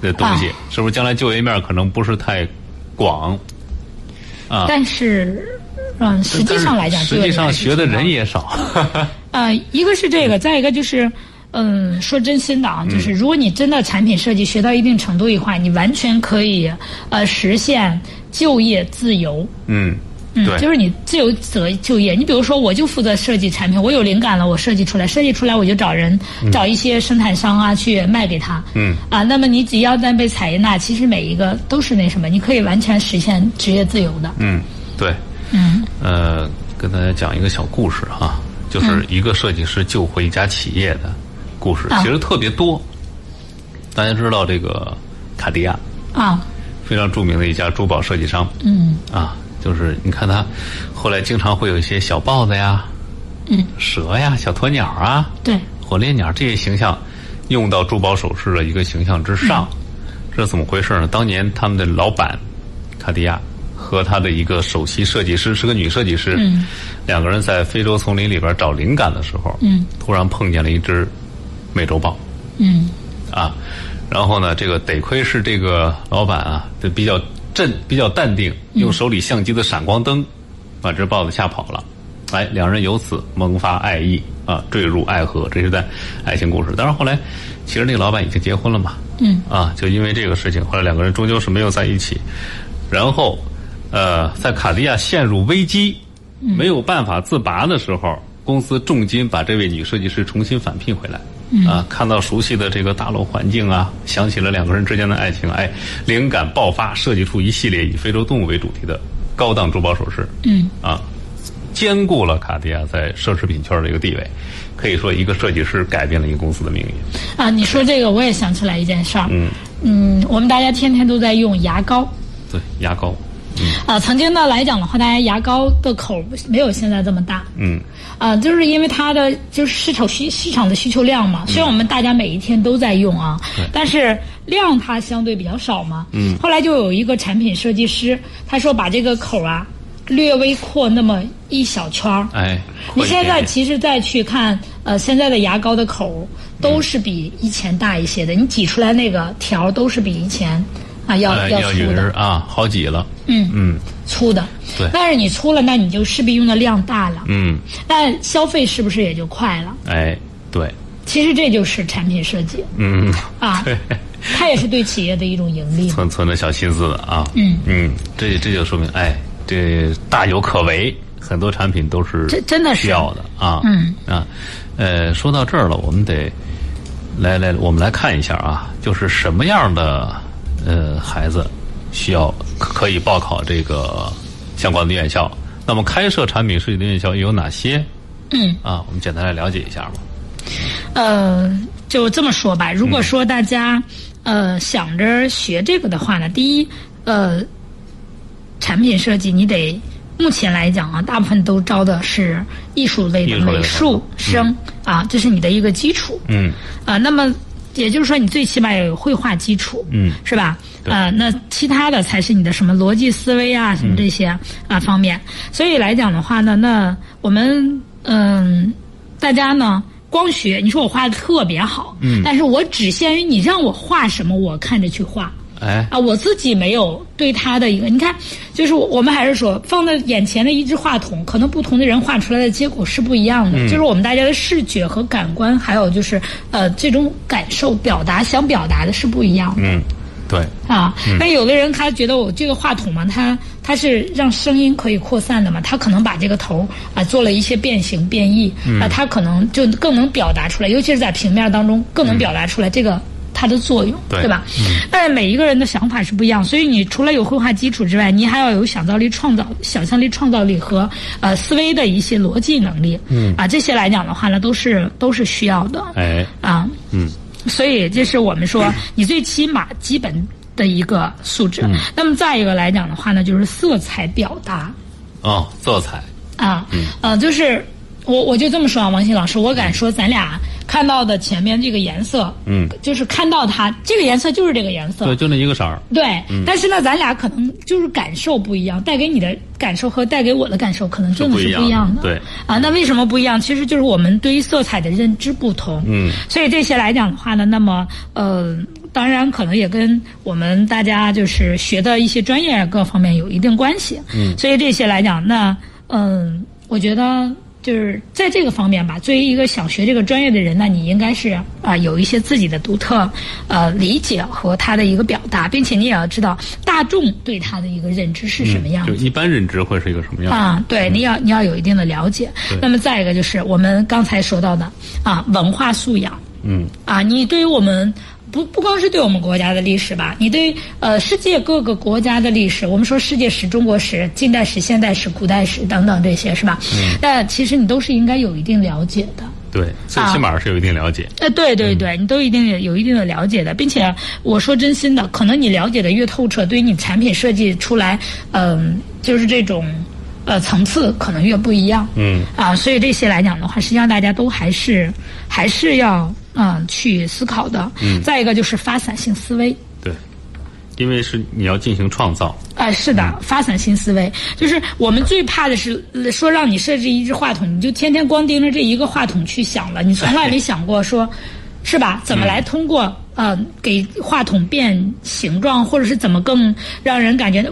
的东西，
啊
是不是将来就业面可能不是太广啊？
但是，嗯，实际上来讲，
实际上学的人也少。
呃，一个是这个，再一个就是，嗯，说真心的啊，就是如果你真的产品设计学到一定程度的话，你完全可以呃实现就业自由。
嗯，
嗯，
对，
就是你自由择就业。你比如说，我就负责设计产品，我有灵感了，我设计出来，设计出来我就找人、找一些生产商啊去卖给他。
嗯
啊，那么你只要在被采纳，其实每一个都是那什么，你可以完全实现职业自由的。
嗯，对。
嗯
呃，跟大家讲一个小故事哈，就是一个设计师救活一家企业的故事，其实特别多。大家知道这个卡地亚
啊，
非常著名的一家珠宝设计商。
嗯，
啊，就是你看他后来经常会有一些小豹子呀，
嗯，
蛇呀、小鸵鸟啊，
对，
火烈鸟这些形象用到珠宝首饰的一个形象之上，这怎么回事呢？当年他们的老板卡地亚和他的一个首席设计师是个女设计师，
嗯，
两个人在非洲丛林里边找灵感的时候，
嗯，
突然碰见了一只美洲豹，
嗯，
啊，然后呢，这个得亏是这个老板啊，这比较镇、比较淡定，用手里相机的闪光灯把这豹子吓跑了。哎，两人由此萌发爱意啊，坠入爱河，这是在爱情故事。当然后来，其实那个老板已经结婚了嘛，
嗯，
啊，就因为这个事情，后来两个人终究是没有在一起。然后，呃，在卡地亚陷入危机、没有办法自拔的时候，公司重金把这位女设计师重新返聘回来。啊，看到熟悉的这个大楼环境啊，想起了两个人之间的爱情，哎，灵感爆发，设计出一系列以非洲动物为主题的高档珠宝首饰。
嗯，
啊，兼顾了卡地亚在奢侈品圈的一个地位，可以说一个设计师改变了一个公司的命运。
啊，你说这个我也想起来一件事儿。
嗯
嗯，我们大家天天都在用牙膏。
对，牙膏。
啊，曾经呢来讲的话，大家牙膏的口没有现在这么大。
嗯。
啊，就是因为它的就是市场需市场的需求量嘛，虽然我们大家每一天都在用啊，但是量它相对比较少嘛。
嗯。
后来就有一个产品设计师，他说把这个口啊略微扩那么一小圈儿。
哎。
你现在其实再去看，呃，现在的牙膏的口都是比以前大一些的，你挤出来那个条都是比以前啊要
呃
要粗的。
啊，好几了。
嗯
嗯。
粗的。
对。
但是你粗了，那你就势必用的量大了。
嗯。
那消费是不是也就快了？
哎，对。
其实这就是产品设计。
嗯。
啊。
对。
它也是对企业的一种盈利。
存存的小心思的啊。
嗯。
嗯，这这就说明，哎，这大有可为，很多产品都是
这真的是
需要的啊。
嗯。
啊，呃，说到这儿了，我们得来来，我们来看一下啊，就是什么样的呃孩子需要可以报考这个相关的院校？那么开设产品设计的院校有哪些？
嗯。
啊，我们简单来了解一下吧。
呃，就这么说吧。如果说大家、呃想着学这个的话呢，第一，呃，产品设计你得目前来讲啊，大部分都招的是艺术类的美术生、啊，这是你的一个基础。
嗯。
啊，那么也就是说，你最起码要有绘画基础。
嗯。
是吧？啊，那其他的才是你的什么逻辑思维啊，什么这些啊方面。所以来讲的话呢，那我们嗯，大家呢。光学，你说我画的特别好，
嗯，
但是我只限于你让我画什么，我看着去画，
哎，
啊，我自己没有对他的一个，你看，就是我们还是说放在眼前的一只话筒，可能不同的人画出来的结果是不一样的，
嗯、
就是我们大家的视觉和感官，还有就是呃这种感受表达想表达的是不一样的，
嗯。对。
啊，那有的人他觉得我这个话筒嘛，它它是让声音可以扩散的嘛，他可能把这个头啊做了一些变形变异，啊，他可能就更能表达出来，尤其是在平面当中更能表达出来这个它的作用，
对
吧？但是每一个人的想法是不一样，所以你除了有绘画基础之外，你还要有想象力、创造、想象力、创造力和呃思维的一些逻辑能力，
嗯
啊，这些来讲的话呢，都是都是需要的，
哎，
啊，
嗯。
所以，这是我们说你最起码基本的一个素质。
嗯、
那么再一个来讲的话呢，就是色彩表达。
哦，色彩。
啊，
嗯，
呃，就是我我就这么说啊，王鑫老师，我敢说咱俩看到的前面这个颜色，
嗯，
就是看到它这个颜色就是这个颜色，
对，就那一个色儿。
对，
嗯、
但是呢，咱俩可能就是感受不一样，带给你的感受和带给我的感受可能真的是不一样的。
对，
啊，那为什么不一样？其实就是我们对于色彩的认知不同。
嗯，
所以这些来讲的话呢，那么呃，当然可能也跟我们大家就是学的一些专业各方面有一定关系。
嗯，
所以这些来讲，那嗯，我觉得。就是在这个方面吧，作为一个想学这个专业的人呢，你应该是啊、呃、有一些自己的独特呃理解和他的一个表达，并且你也要知道大众对他的一个认知是什么样
子。嗯、就一般认知会是一个什么样
啊？对，你要你要有一定的了解。那么再一个就是我们刚才说到的啊文化素养。
嗯。
啊，你对于我们不不光是对我们国家的历史吧，你对呃世界各个国家的历史，我们说世界史、中国史、近代史、现代史、古代史等等这些是吧？嗯。那其实你都是应该有一定了解的。
对，最起码是有一定了解。
呃，对对对，你都一定有一定的了解的，并且我说真心的，可能你了解的越透彻，对于你产品设计出来，嗯，就是这种呃层次可能越不一样。
嗯。
啊，所以这些来讲的话，实际上大家都还是还是要嗯去思考的。
嗯。
再一个就是发散性思维。
对。因为是你要进行创造。
哎，是的，发散性思维就是我们最怕的是说让你设置一只话筒，你就天天光盯着这一个话筒去想了，你从来没想过说，是吧？怎么来通过呃给话筒变形状，或者是怎么更让人感觉那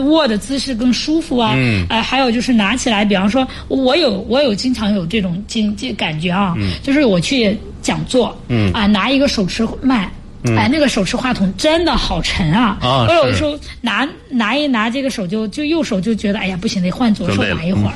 握的姿势更舒服啊？
嗯。
呃，还有就是拿起来，比方说，我有我有经常有这种经这感觉啊，就是我去讲座，
嗯
啊，拿一个手持麦。哎，那个手持话筒真的好沉啊！
我
有的时候拿拿一拿这个手就就右手就觉得哎呀不行，得换左手拿一会儿。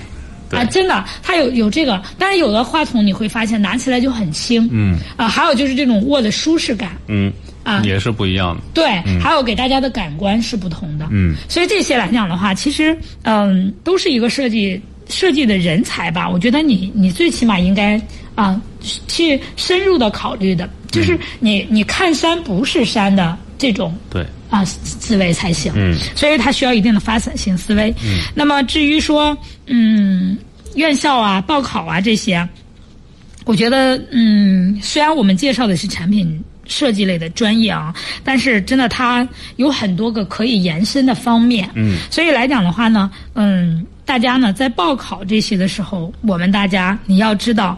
啊，真的，它有有这个，但是有的话筒你会发现拿起来就很轻。
嗯。
啊，还有就是这种握的舒适感。
嗯。
啊，
也是不一样的。
对，还有给大家的感官是不同的。
嗯。
所以这些来讲的话，其实嗯，都是一个设计设计的人才吧。我觉得你你最起码应该啊去深入的考虑的。就是你你看山不是山的这种
对
啊思维才行，
嗯，
所以它需要一定的发散性思维。
嗯，
那么至于说嗯院校啊报考啊这些，我觉得嗯虽然我们介绍的是产品设计类的专业啊，但是真的它有很多个可以延伸的方面。
嗯，
所以来讲的话呢，嗯，大家呢在报考这些的时候，我们大家你要知道，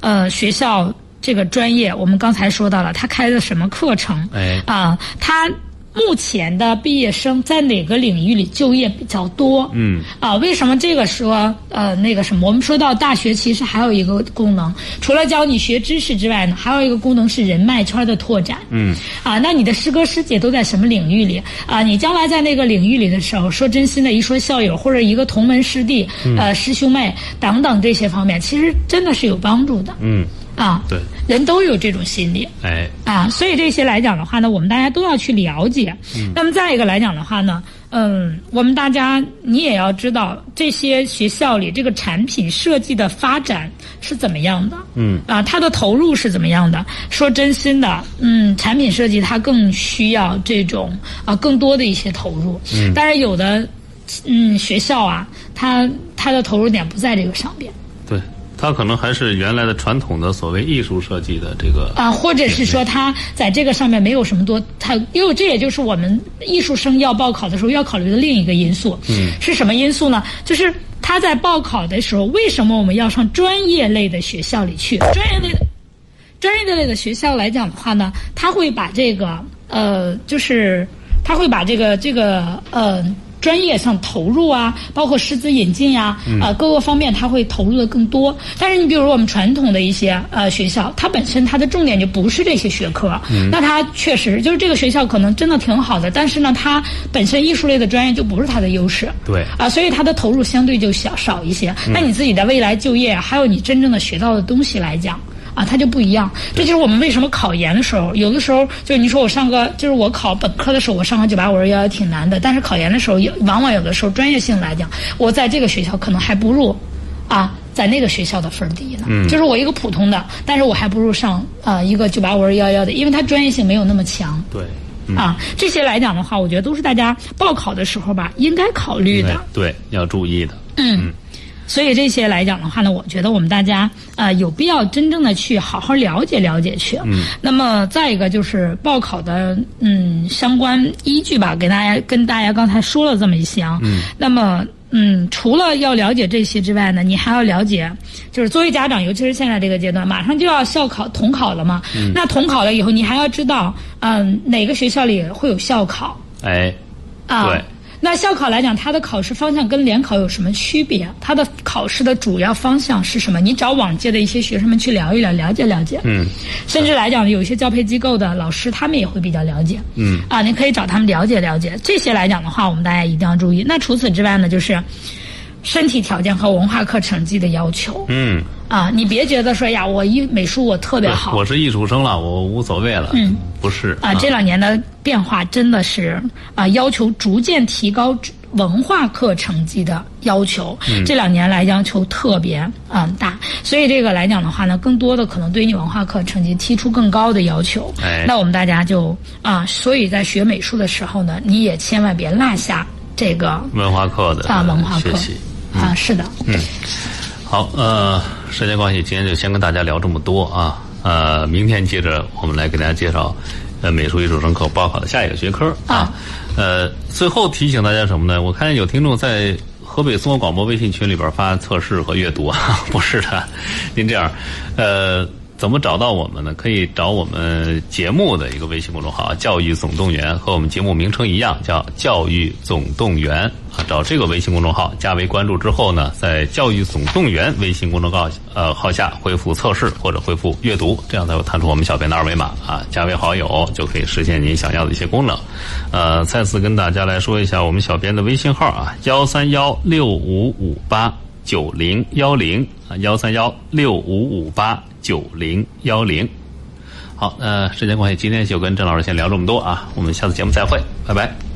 呃学校。这个专业，我们刚才说到了，他开的什么课程？
哎，
啊，他目前的毕业生在哪个领域里就业比较多？
嗯，
啊，为什么这个说呃那个什么？我们说到大学，其实还有一个功能，除了教你学知识之外呢，还有一个功能是人脉圈的拓展。
嗯，
啊，那你的师哥师姐都在什么领域里？啊，你将来在那个领域里的时候，说真心的，一说校友或者一个同门师弟、呃师兄妹等等这些方面，其实真的是有帮助的。
嗯。
啊，
对，
人都有这种心理，
哎，
啊，所以这些来讲的话呢，我们大家都要去了解。
嗯，
那么再一个来讲的话呢，嗯，我们大家你也要知道这些学校里这个产品设计的发展是怎么样的，
嗯，
啊，它的投入是怎么样的？说真心的，嗯，产品设计它更需要这种啊更多的一些投入，
嗯，
但是有的嗯学校啊，它它的投入点不在这个上边。
对。他可能还是原来的传统的所谓艺术设计的这个
啊，或者是说他在这个上面没有什么多，他因为这也就是我们艺术生要报考的时候要考虑的另一个因素。
嗯，
是什么因素呢？就是他在报考的时候，为什么我们要上专业类的学校里去？专业类的专业类的学校来讲的话呢，他会把这个呃，就是他会把这个这个呃。专业上投入啊，包括师资引进呀，啊各个方面他会投入的更多。但是你比如我们传统的一些呃学校，它本身它的重点就不是这些学科，那它确实就是这个学校可能真的挺好的，但是呢，它本身艺术类的专业就不是它的优势。
对
啊，所以它的投入相对就小少一些。那你自己的未来就业，还有你真正的学到的东西来讲。啊，它就不一样。这就是我们为什么考研的时候，有的时候就是你说我上个，就是我考本科的时候，我上个九八五二幺幺挺难的。但是考研的时候，有往往有的时候专业性来讲，我在这个学校可能还不如啊，在那个学校的分儿低呢。
嗯。
就是我一个普通的，但是我还不如上啊一个九八五二幺幺的，因为它专业性没有那么强。
对。
啊，这些来讲的话，我觉得都是大家报考的时候吧，应该考虑的。
对，要注意的。
嗯。所以这些来讲的话呢，我觉得我们大家呃有必要真正的去好好了解了解去。
嗯。
那么再一个就是报考的嗯相关依据吧，给大家跟大家刚才说了这么一些啊。
嗯。
那么嗯，除了要了解这些之外呢，你还要了解，就是作为家长，尤其是现在这个阶段，马上就要校考统考了嘛。
嗯。
那统考了以后，你还要知道嗯哪个学校里会有校考。
哎。
啊。
对。
那校考来讲，它的考试方向跟联考有什么区别？它的考试的主要方向是什么？你找往届的一些学生们去聊一聊，了解了解。
嗯。
甚至来讲，有一些教培机构的老师，他们也会比较了解。
嗯。
啊，你可以找他们了解了解。这些来讲的话，我们大家一定要注意。那除此之外呢，就是身体条件和文化课成绩的要求。
嗯。
啊，你别觉得说呀，我一美术我特别好，
我是艺术生了，我无所谓了。
嗯。
不是
啊，这两年的变化真的是啊，要求逐渐提高文化课成绩的要求。这两年来要求特别啊大，所以这个来讲的话呢，更多的可能对你文化课成绩提出更高的要求。
哎，
那我们大家就啊，所以在学美术的时候呢，你也千万别落下这个
文化课的
啊文化课啊，是的。
嗯，好，呃，时间关系，今天就先跟大家聊这么多啊。呃，明天接着我们来给大家介绍，呃，美术艺术生可报考的下一个学科啊。呃，最后提醒大家什么呢？我看见有听众在河北综合广播微信群里边发测试和阅读啊，不是的，您这样，呃。怎么找到我们呢？可以找我们节目的一个微信公众号“教育总动员”，和我们节目名称一样，叫“教育总动员”啊。找这个微信公众号加为关注之后呢，在“教育总动员”微信公众号呃号下回复“测试”或者回复“阅读”，这样才会弹出我们小编的二维码啊，加为好友就可以实现您想要的一些功能。呃，再次跟大家来说一下我们小编的微信号啊：幺三幺六五五八九零幺零啊，幺三幺六五五八。九零幺零，好，那，时间关系，今天就跟郑老师先聊这么多啊，我们下次节目再会，拜拜。